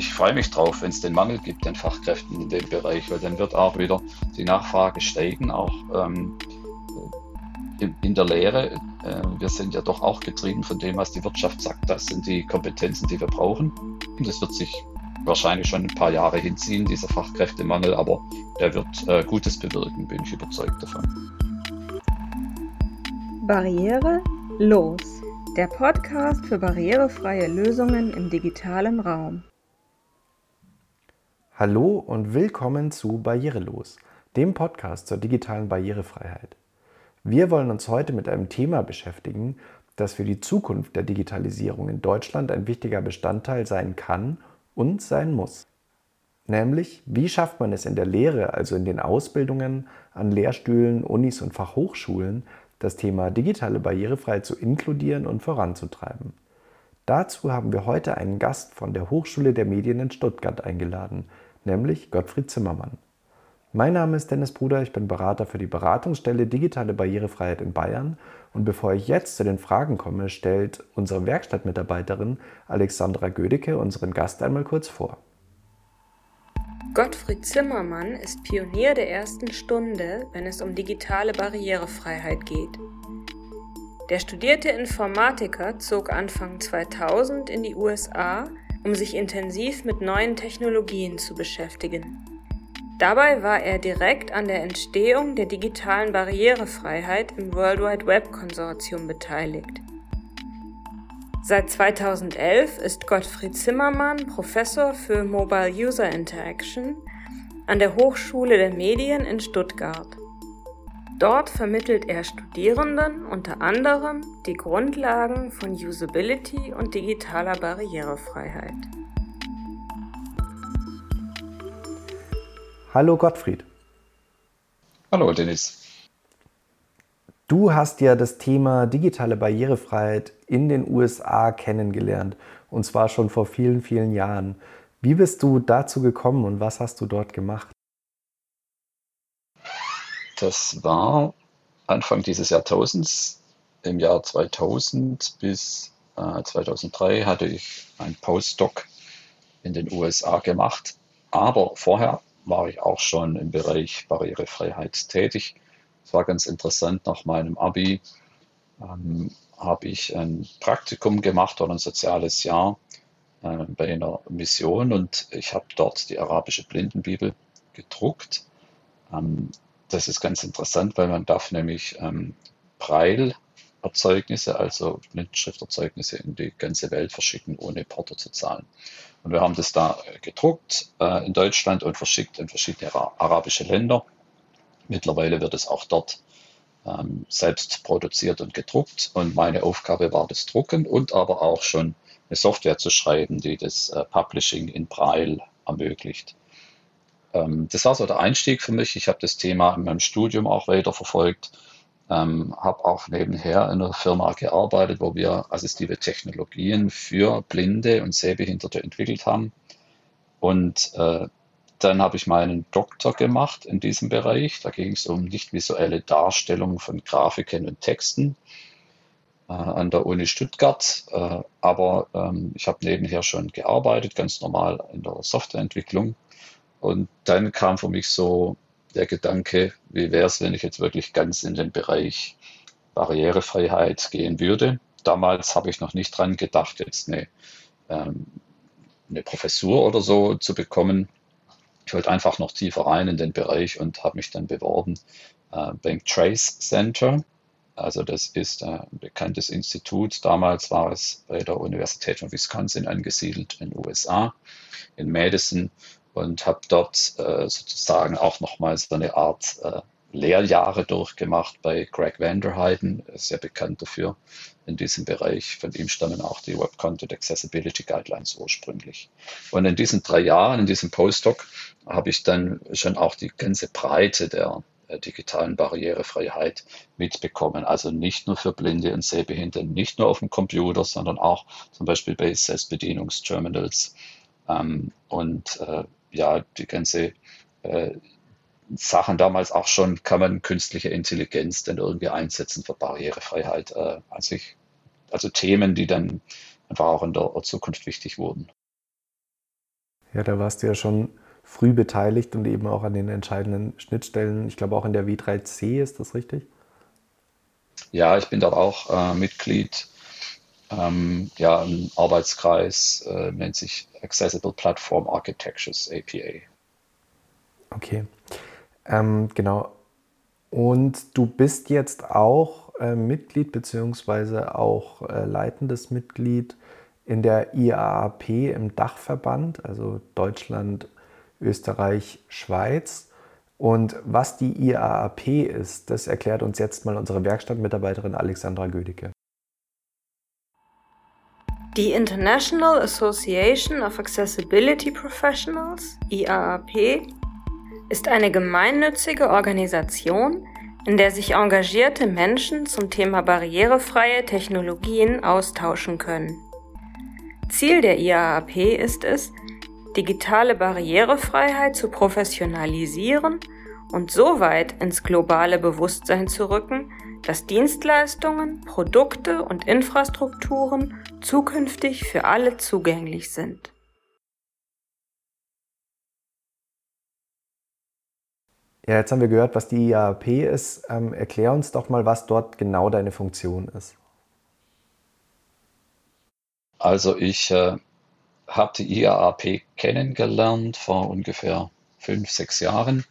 ich freue mich drauf, wenn es den Mangel gibt an Fachkräften in dem Bereich, weil dann wird auch wieder die Nachfrage steigen, auch ähm, in, in, der Lehre. Äh, wir sind ja doch auch getrieben von dem, was die Wirtschaft sagt. Das sind die Kompetenzen, die wir brauchen. Und das wird sich wahrscheinlich schon ein paar Jahre hinziehen, dieser Fachkräftemangel, aber der wird äh, Gutes bewirken, bin ich überzeugt davon. Barriere los. Der Podcast für barrierefreie Lösungen im digitalen Raum. Hallo und willkommen zu Barrierelos, dem Podcast zur digitalen Barrierefreiheit. Wir wollen uns heute mit einem Thema beschäftigen, das für die Zukunft der Digitalisierung in Deutschland ein wichtiger Bestandteil sein kann und sein muss. Nämlich, wie schafft man es in der Lehre, also in den Ausbildungen an Lehrstühlen, Unis und Fachhochschulen, das Thema digitale Barrierefreiheit zu inkludieren und voranzutreiben. Dazu haben wir heute einen Gast von der Hochschule der Medien in Stuttgart eingeladen, nämlich Gottfried Zimmermann. Mein Name ist Dennis Bruder, ich bin Berater für die Beratungsstelle Digitale Barrierefreiheit in Bayern und bevor ich jetzt zu den Fragen komme, stellt unsere Werkstattmitarbeiterin Alexandra Gödecke unseren Gast einmal kurz vor. Gottfried Zimmermann ist Pionier der ersten Stunde, wenn es um digitale Barrierefreiheit geht. Der studierte Informatiker zog Anfang 2000 in die USA um sich intensiv mit neuen Technologien zu beschäftigen. Dabei war er direkt an der Entstehung der digitalen Barrierefreiheit im World Wide Web Konsortium beteiligt. Seit 2011 ist Gottfried Zimmermann Professor für Mobile User Interaction an der Hochschule der Medien in Stuttgart. Dort vermittelt er Studierenden unter anderem die Grundlagen von Usability und digitaler Barrierefreiheit. Hallo Gottfried. Hallo Dennis. Du hast ja das Thema digitale Barrierefreiheit in den USA kennengelernt und zwar schon vor vielen, vielen Jahren. Wie bist du dazu gekommen und was hast du dort gemacht? Das war Anfang dieses Jahrtausends, im Jahr 2000 bis äh, 2003 hatte ich ein Postdoc in den USA gemacht. Aber vorher war ich auch schon im Bereich Barrierefreiheit tätig. Es war ganz interessant, nach meinem Abi ähm, habe ich ein Praktikum gemacht oder ein soziales Jahr äh, bei einer Mission und ich habe dort die arabische Blindenbibel gedruckt. Ähm, das ist ganz interessant, weil man darf nämlich ähm, Braille-Erzeugnisse, also Blindenschrifterzeugnisse in die ganze Welt verschicken, ohne Porto zu zahlen. Und wir haben das da gedruckt äh, in Deutschland und verschickt in verschiedene arabische Länder. Mittlerweile wird es auch dort ähm, selbst produziert und gedruckt. Und meine Aufgabe war das Drucken und aber auch schon eine Software zu schreiben, die das äh, Publishing in Braille ermöglicht. Ähm, das war so der Einstieg für mich. Ich habe das Thema in meinem Studium auch weiter verfolgt, ähm, habe auch nebenher in einer Firma gearbeitet, wo wir assistive Technologien für Blinde und Sehbehinderte entwickelt haben. Und äh, dann habe ich meinen Doktor gemacht in diesem Bereich. Da ging es um nicht visuelle Darstellung von Grafiken und Texten äh, an der Uni Stuttgart. Äh, aber ähm, ich habe nebenher schon gearbeitet, ganz normal in der Softwareentwicklung und dann kam für mich so der Gedanke, wie wäre es, wenn ich jetzt wirklich ganz in den Bereich Barrierefreiheit gehen würde. Damals habe ich noch nicht dran gedacht, jetzt eine, ähm, eine Professur oder so zu bekommen. Ich wollte einfach noch tiefer rein in den Bereich und habe mich dann beworben äh, beim Trace Center. Also das ist ein bekanntes Institut. Damals war es bei der Universität von Wisconsin angesiedelt in den USA, in Madison und habe dort äh, sozusagen auch nochmal so eine Art äh, Lehrjahre durchgemacht bei Greg Vanderheiden, sehr bekannt dafür in diesem Bereich. Von ihm stammen auch die Web Content Accessibility Guidelines ursprünglich. Und in diesen drei Jahren, in diesem Postdoc, habe ich dann schon auch die ganze Breite der äh, digitalen Barrierefreiheit mitbekommen. Also nicht nur für Blinde und Sehbehinderte, nicht nur auf dem Computer, sondern auch zum Beispiel bei Selbstbedienungsterminals. Ähm, und äh, ja, die ganze äh, Sachen damals auch schon, kann man künstliche Intelligenz denn irgendwie einsetzen für Barrierefreiheit. Äh, also, ich, also Themen, die dann einfach auch in der Zukunft wichtig wurden. Ja, da warst du ja schon früh beteiligt und eben auch an den entscheidenden Schnittstellen. Ich glaube auch in der W3C, ist das richtig? Ja, ich bin dort auch äh, Mitglied. Ähm, ja, ein Arbeitskreis äh, nennt sich Accessible Platform Architectures APA. Okay, ähm, genau. Und du bist jetzt auch äh, Mitglied beziehungsweise auch äh, leitendes Mitglied in der IAAP im Dachverband, also Deutschland, Österreich, Schweiz. Und was die IAAP ist, das erklärt uns jetzt mal unsere Werkstattmitarbeiterin Alexandra Gödicke. Die International Association of Accessibility Professionals, IAAP, ist eine gemeinnützige Organisation, in der sich engagierte Menschen zum Thema barrierefreie Technologien austauschen können. Ziel der IAAP ist es, digitale Barrierefreiheit zu professionalisieren und so weit ins globale Bewusstsein zu rücken, dass Dienstleistungen, Produkte und Infrastrukturen zukünftig für alle zugänglich sind. Ja, jetzt haben wir gehört, was die IAP ist. Ähm, erklär uns doch mal, was dort genau deine Funktion ist. Also ich äh, habe die IAAP kennengelernt vor ungefähr fünf, sechs Jahren.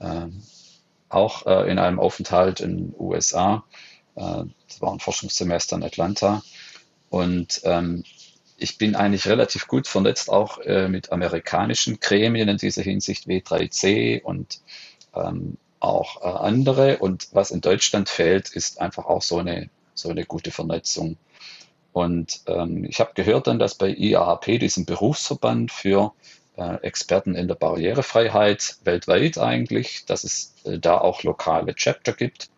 Ähm, auch äh, in einem Aufenthalt in den USA. Äh, das war ein Forschungssemester in Atlanta. Und ähm, ich bin eigentlich relativ gut vernetzt, auch äh, mit amerikanischen Gremien in dieser Hinsicht, W3C und ähm, auch äh, andere. Und was in Deutschland fehlt, ist einfach auch so eine, so eine gute Vernetzung. Und ähm, ich habe gehört dann, dass bei IAHP, diesem Berufsverband für Experten in der Barrierefreiheit weltweit eigentlich, dass es äh, da auch lokale Chapter gibt.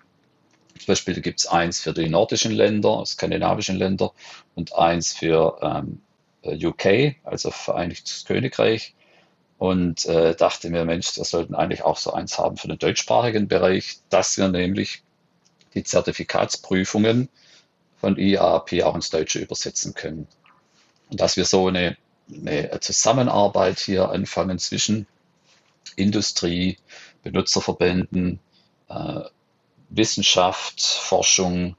Zum Beispiel gibt es eins für die nordischen Länder, skandinavischen Länder und eins für ähm, äh, UK, also Vereinigtes Königreich und äh, dachte mir, Mensch, wir sollten eigentlich auch so eins haben für den deutschsprachigen Bereich, dass wir nämlich die Zertifikatsprüfungen von IAP auch ins Deutsche übersetzen können. Und dass wir so eine, eine Zusammenarbeit hier anfangen zwischen Industrie, Benutzerverbänden, äh, Wissenschaft, Forschung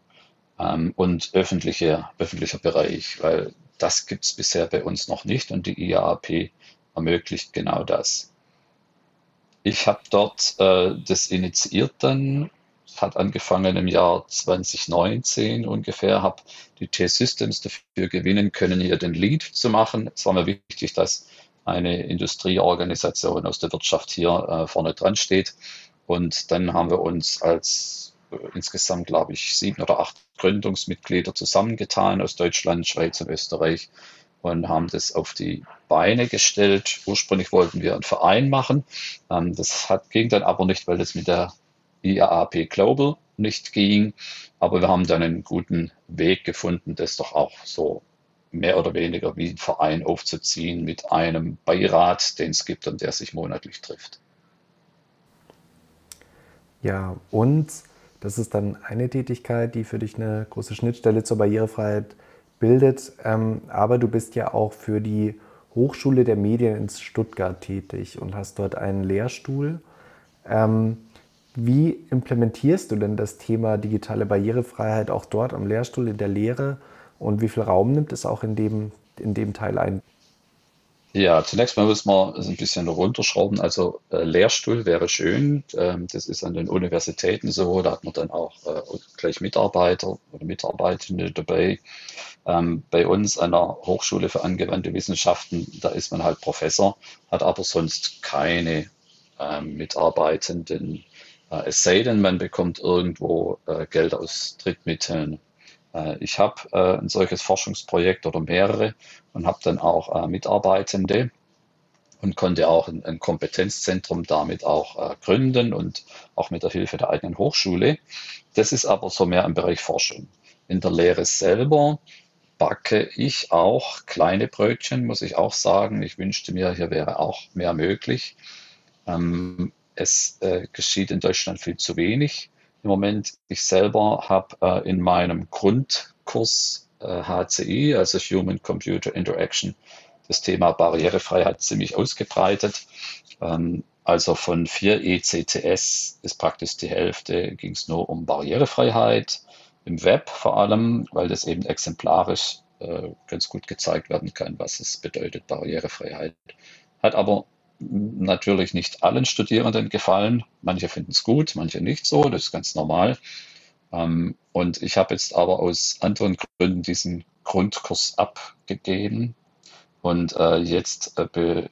ähm, und öffentliche, öffentlicher Bereich, weil das gibt es bisher bei uns noch nicht und die IAP ermöglicht genau das. Ich habe dort äh, das initiiert dann, hat angefangen im Jahr 2019 ungefähr, habe die T-Systems dafür gewinnen können, hier den Lead zu machen. Es war mir wichtig, dass eine Industrieorganisation aus der Wirtschaft hier äh, vorne dran steht. Und dann haben wir uns als äh, insgesamt, glaube ich, sieben oder acht Gründungsmitglieder zusammengetan aus Deutschland, Schweiz und Österreich und haben das auf die Beine gestellt. Ursprünglich wollten wir einen Verein machen. Ähm, das hat, ging dann aber nicht, weil das mit der IAAP Global nicht ging. Aber wir haben dann einen guten Weg gefunden, das doch auch so mehr oder weniger wie ein Verein aufzuziehen mit einem Beirat, den es gibt und der sich monatlich trifft. Ja, und das ist dann eine Tätigkeit, die für dich eine große Schnittstelle zur Barrierefreiheit bildet. Ähm, aber du bist ja auch für die Hochschule der Medien in Stuttgart tätig und hast dort einen Lehrstuhl. Wie implementierst du denn das Thema digitale Barrierefreiheit auch dort am Lehrstuhl in der Lehre und wie viel Raum nimmt es auch in dem, in dem Teil ein? Ja, zunächst mal muss man es ein bisschen runterschrauben. Also äh, Lehrstuhl wäre schön. Ähm, das ist an den Universitäten so. Da hat man dann auch äh, gleich Mitarbeiter oder Mitarbeitende dabei. Ähm, bei uns an der Hochschule für angewandte Wissenschaften, da ist man halt Professor, hat aber sonst keine ähm, Mitarbeitenden. Äh, es sei denn, man bekommt irgendwo äh, Geld aus Drittmitteln äh, ich habe ein solches Forschungsprojekt oder mehrere und habe dann auch Mitarbeitende und konnte auch ein, ein Kompetenzzentrum damit auch gründen und auch mit der Hilfe der eigenen Hochschule. Das ist aber so mehr im Bereich Forschung. In der Lehre selber backe ich auch kleine Brötchen, muss ich auch sagen. Ich wünschte mir, hier wäre auch mehr möglich. Ähm, es äh, geschieht in Deutschland viel zu wenig im Moment. Ich selber habe äh, in meinem Grundkurs äh, HCI, also Human Computer Interaction, das Thema Barrierefreiheit ziemlich ausgebreitet. Ähm, also von vier ECTS ist praktisch die Hälfte, ging es nur um Barrierefreiheit, im Web vor allem, weil das eben exemplarisch äh, ganz gut gezeigt werden kann, was es bedeutet, Barrierefreiheit. Hat aber natürlich nicht allen Studierenden gefallen. Manche finden es gut, manche nicht so, das ist ganz normal. Ähm, und ich habe jetzt aber aus anderen Gründen diesen Grundkurs abgegeben. Und äh, jetzt äh, be,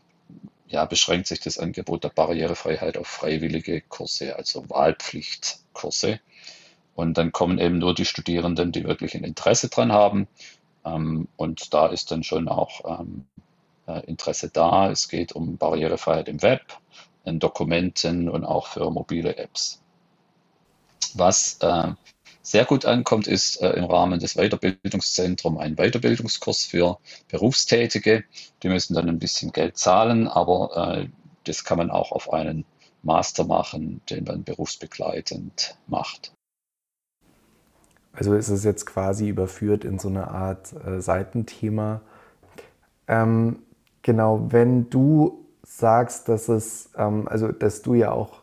ja, beschränkt sich das Angebot der Barrierefreiheit auf freiwillige Kurse, also Wahlpflichtkurse. Und dann kommen eben nur die Studierenden, die wirklich ein Interesse dran haben. Ähm, und da ist dann schon auch ähm, äh, Interesse da. Es geht um Barrierefreiheit im Web, in Dokumenten und auch für mobile Apps. Was äh, sehr gut ankommt, ist äh, im Rahmen des Weiterbildungszentrums ein Weiterbildungskurs für Berufstätige. Die müssen dann ein bisschen Geld zahlen, aber äh, das kann man auch auf einen Master machen, den man berufsbegleitend macht. Also ist es jetzt quasi überführt in so eine Art äh, Seitenthema. Ähm, genau, wenn du sagst, dass es, ähm, also dass du ja auch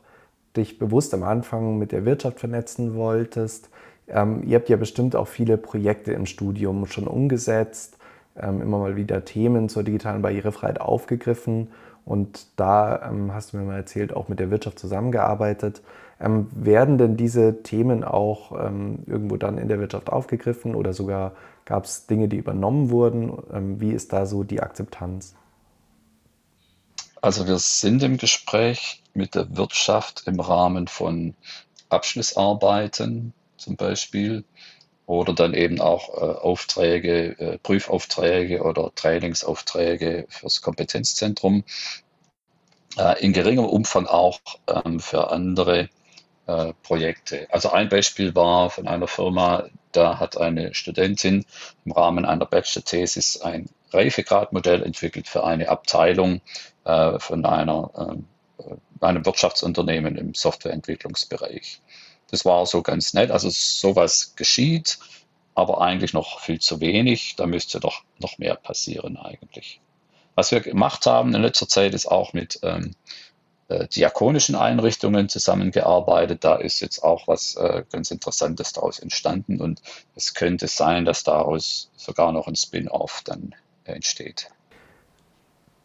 dich bewusst am Anfang mit der Wirtschaft vernetzen wolltest, ähm, ihr habt ja bestimmt auch viele Projekte im Studium schon umgesetzt, ähm, immer mal wieder Themen zur digitalen Barrierefreiheit aufgegriffen und da ähm, hast du mir mal erzählt, auch mit der Wirtschaft zusammengearbeitet. Ähm, werden denn diese Themen auch ähm, irgendwo dann in der Wirtschaft aufgegriffen oder sogar gab es Dinge, die übernommen wurden? Wie ist da so die Akzeptanz? Also wir sind im Gespräch mit der Wirtschaft im Rahmen von Abschlussarbeiten zum Beispiel oder dann eben auch äh, Aufträge, äh, Prüfaufträge oder Trainingsaufträge fürs Kompetenzzentrum. Äh, in geringem Umfang auch ähm, für andere äh, Projekte. Also ein Beispiel war von einer Firma, da hat eine Studentin im Rahmen einer Bachelor-Thesis ein Reifegradmodell entwickelt für eine Abteilung äh, von einer, äh, einem Wirtschaftsunternehmen im Softwareentwicklungsbereich. Das war so ganz nett. Also sowas geschieht, aber eigentlich noch viel zu wenig. Da müsste doch noch mehr passieren eigentlich. Was wir gemacht haben in letzter Zeit ist auch mit ähm, äh, diakonischen Einrichtungen zusammengearbeitet. Da ist jetzt auch was äh, ganz Interessantes daraus entstanden und es könnte sein, dass daraus sogar noch ein Spin-off dann entsteht.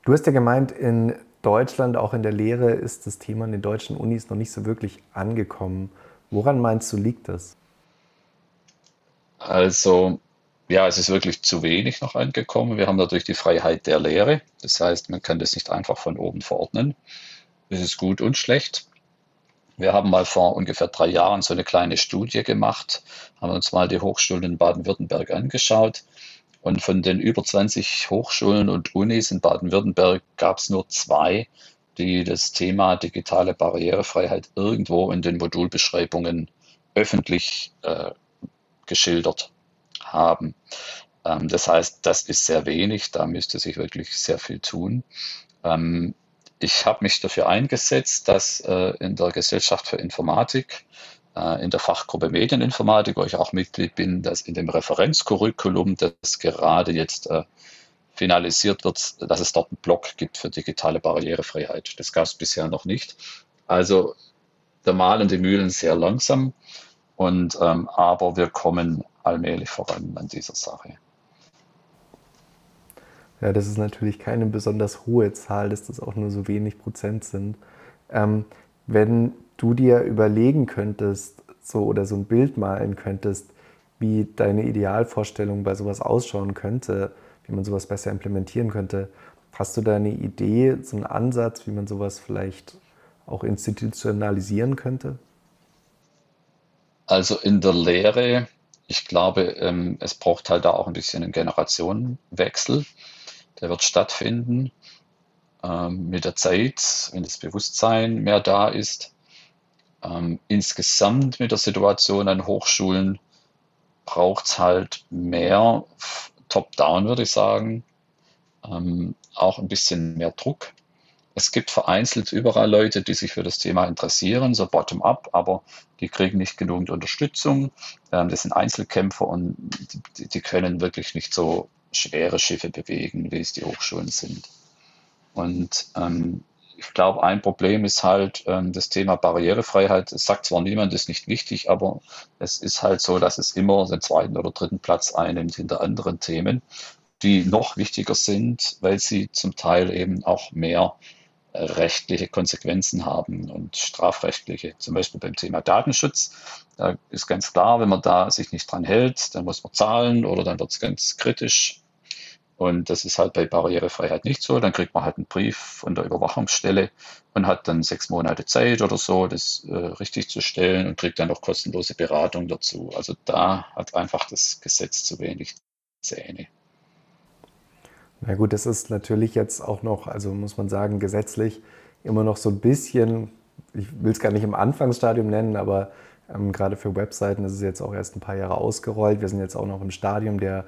Du hast ja gemeint, in Deutschland, auch in der Lehre, ist das Thema in den deutschen Unis noch nicht so wirklich angekommen. Woran meinst du, liegt das? Also, ja, es ist wirklich zu wenig noch angekommen. Wir haben natürlich die Freiheit der Lehre. Das heißt, man kann das nicht einfach von oben verordnen. Das ist gut und schlecht. Wir haben mal vor ungefähr drei Jahren so eine kleine Studie gemacht, haben uns mal die Hochschulen in Baden-Württemberg angeschaut. Und von den über 20 Hochschulen und Unis in Baden-Württemberg gab es nur zwei, die das Thema digitale Barrierefreiheit irgendwo in den Modulbeschreibungen öffentlich äh, geschildert haben. Ähm, das heißt, das ist sehr wenig, da müsste sich wirklich sehr viel tun. Ähm, ich habe mich dafür eingesetzt, dass äh, in der Gesellschaft für Informatik, in der Fachgruppe Medieninformatik, wo ich auch Mitglied bin, dass in dem Referenzcurriculum, das gerade jetzt äh, finalisiert wird, dass es dort einen Block gibt für digitale Barrierefreiheit. Das gab es bisher noch nicht. Also da malen die Mühlen sehr langsam, und, ähm, aber wir kommen allmählich voran an dieser Sache. Ja, das ist natürlich keine besonders hohe Zahl, dass das auch nur so wenig Prozent sind. Ähm, wenn du dir überlegen könntest, so oder so ein Bild malen könntest, wie deine Idealvorstellung bei sowas ausschauen könnte, wie man sowas besser implementieren könnte. Hast du da eine Idee, so einen Ansatz, wie man sowas vielleicht auch institutionalisieren könnte? Also in der Lehre, ich glaube, ähm, es braucht halt da auch ein bisschen einen Generationenwechsel. Der wird stattfinden ähm, mit der Zeit, wenn das Bewusstsein mehr da ist. Ähm, insgesamt mit der Situation an Hochschulen braucht es halt mehr top-down, würde ich sagen. Ähm, auch ein bisschen mehr Druck. Es gibt vereinzelt überall Leute, die sich für das Thema interessieren, so bottom-up, aber die kriegen nicht genügend Unterstützung. Ähm, das sind Einzelkämpfer und die, die, können wirklich nicht so schwere Schiffe bewegen, wie es die Hochschulen sind. Und ähm, ich glaube, ein Problem ist halt ähm, das Thema Barrierefreiheit. Es sagt zwar niemand, ist nicht wichtig, aber es ist halt so, dass es immer den zweiten oder dritten Platz einnimmt hinter anderen Themen, die noch wichtiger sind, weil sie zum Teil eben auch mehr äh, rechtliche Konsequenzen haben und strafrechtliche. Zum Beispiel beim Thema Datenschutz. Da ist ganz klar, wenn man da sich nicht dran hält, dann muss man zahlen oder dann wird es ganz kritisch. Und das ist halt bei Barrierefreiheit nicht so. Dann kriegt man halt einen Brief von der Überwachungsstelle und hat dann sechs Monate Zeit oder so, das äh, richtig zu stellen und kriegt dann noch kostenlose Beratung dazu. Also da hat einfach das Gesetz zu wenig Zähne. Na gut, das ist natürlich jetzt auch noch, also muss man sagen, gesetzlich immer noch so ein bisschen, ich will es gar nicht im Anfangsstadium nennen, aber ähm, gerade für Webseiten ist es jetzt auch erst ein paar Jahre ausgerollt. Wir sind jetzt auch noch im Stadium der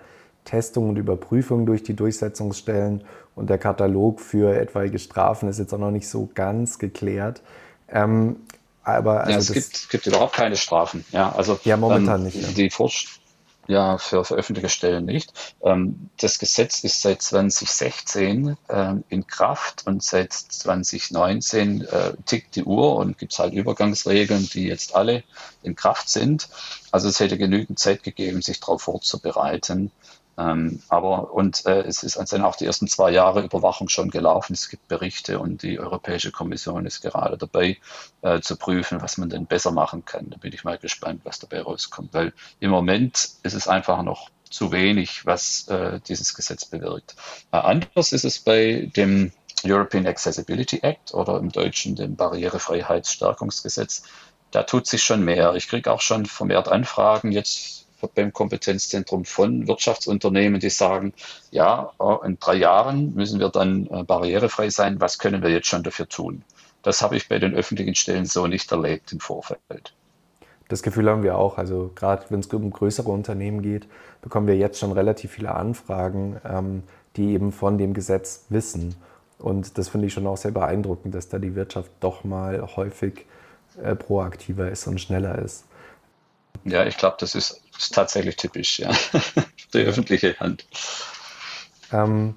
Testung und Überprüfung durch die Durchsetzungsstellen und der Katalog für etwaige Strafen ist jetzt auch noch nicht so ganz geklärt. Ähm, aber also ja, es gibt, gibt, überhaupt keine Strafen. Ja, also ja, momentan ähm, nicht. Ja. Die Forsch ja, für, für öffentliche Stellen nicht. Ähm, das Gesetz ist seit 2016 ähm, in Kraft und seit 2019 äh, tickt die Uhr und gibt es halt Übergangsregeln, die jetzt alle in Kraft sind. Also es hätte genügend Zeit gegeben, sich darauf vorzubereiten. Ähm, aber und äh, es ist sind auch die ersten zwei Jahre Überwachung schon gelaufen. Es gibt Berichte und die Europäische Kommission ist gerade dabei äh, zu prüfen, was man denn besser machen kann. Da bin ich mal gespannt, was dabei rauskommt, weil im Moment ist es einfach noch zu wenig, was äh, dieses Gesetz bewirkt. Äh, anders ist es bei dem European Accessibility Act oder im Deutschen dem Barrierefreiheitsstärkungsgesetz. Da tut sich schon mehr. Ich kriege auch schon vermehrt Anfragen jetzt beim Kompetenzzentrum von Wirtschaftsunternehmen, die sagen, ja, oh, in drei Jahren müssen wir dann äh, barrierefrei sein. Was können wir jetzt schon dafür tun? Das habe ich bei den öffentlichen Stellen so nicht erlebt im Vorfeld. Das Gefühl haben wir auch. Also gerade wenn es um größere Unternehmen geht, bekommen wir jetzt schon relativ viele Anfragen, ähm, die eben von dem Gesetz wissen. Und das finde ich schon auch sehr beeindruckend, dass da die Wirtschaft doch mal häufig äh, proaktiver ist und schneller ist. Ja, ich glaube, das ist, ist, tatsächlich typisch, ja. Die öffentliche Hand. Ähm,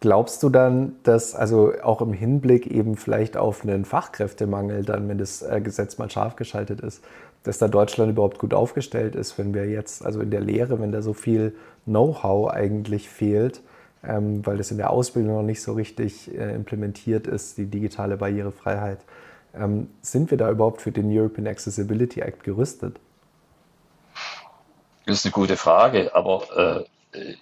glaubst du dann, dass also auch im Hinblick eben vielleicht auf einen Fachkräftemangel, dann, wenn das äh, Gesetz mal scharf geschaltet ist, dass da Deutschland überhaupt gut aufgestellt ist, wenn wir jetzt, also in der Lehre, wenn da so viel Know-how eigentlich fehlt, ähm, weil das in der Ausbildung noch nicht so richtig äh, implementiert ist, die digitale Barrierefreiheit. Ähm, sind wir da überhaupt für den European Accessibility Act gerüstet? Das ist eine gute Frage, aber äh,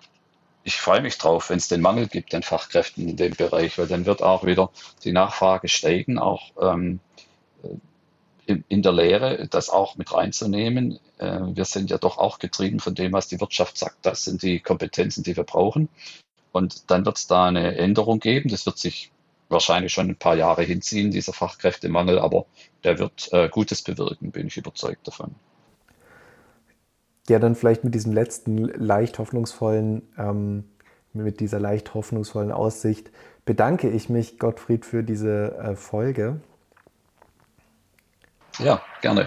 ich freue mich drauf, wenn es den Mangel gibt an Fachkräften in dem Bereich, weil dann wird auch wieder die Nachfrage steigen, auch ähm, in, in, der Lehre, das auch mit reinzunehmen. Äh, wir sind ja doch auch getrieben von dem, was die Wirtschaft sagt. Das sind die Kompetenzen, die wir brauchen. Und dann wird es da eine Änderung geben. Das wird sich wahrscheinlich schon ein paar Jahre hinziehen, dieser Fachkräftemangel, aber der wird äh, Gutes bewirken, bin ich überzeugt davon ja, dann vielleicht mit diesem letzten leicht hoffnungsvollen, ähm, mit dieser leicht hoffnungsvollen Aussicht bedanke ich mich, Gottfried, für diese äh, Folge. Ja, gerne.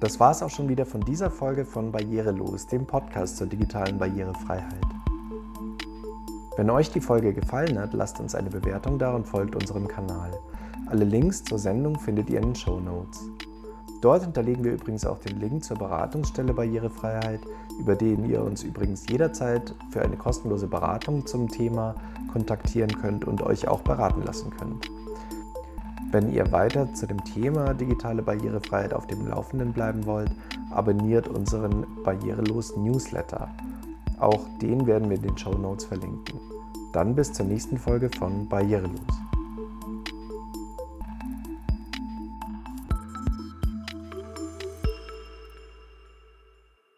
Das war es auch schon wieder von dieser Folge von Barrierelos, dem Podcast zur digitalen Barrierefreiheit. Wenn euch die Folge gefallen hat, lasst uns eine Bewertung da und folgt unserem Kanal. Alle Links zur Sendung findet ihr in den Show Notes. Dort hinterlegen wir übrigens auch den Link zur Beratungsstelle Barrierefreiheit, über den ihr uns übrigens jederzeit für eine kostenlose Beratung zum Thema kontaktieren könnt und euch auch beraten lassen könnt. Wenn ihr weiter zu dem Thema digitale Barrierefreiheit auf dem Laufenden bleiben wollt, abonniert unseren Barrierelos Newsletter. Auch den werden wir in den Show Notes verlinken. Dann bis zur nächsten Folge von Barrierelos.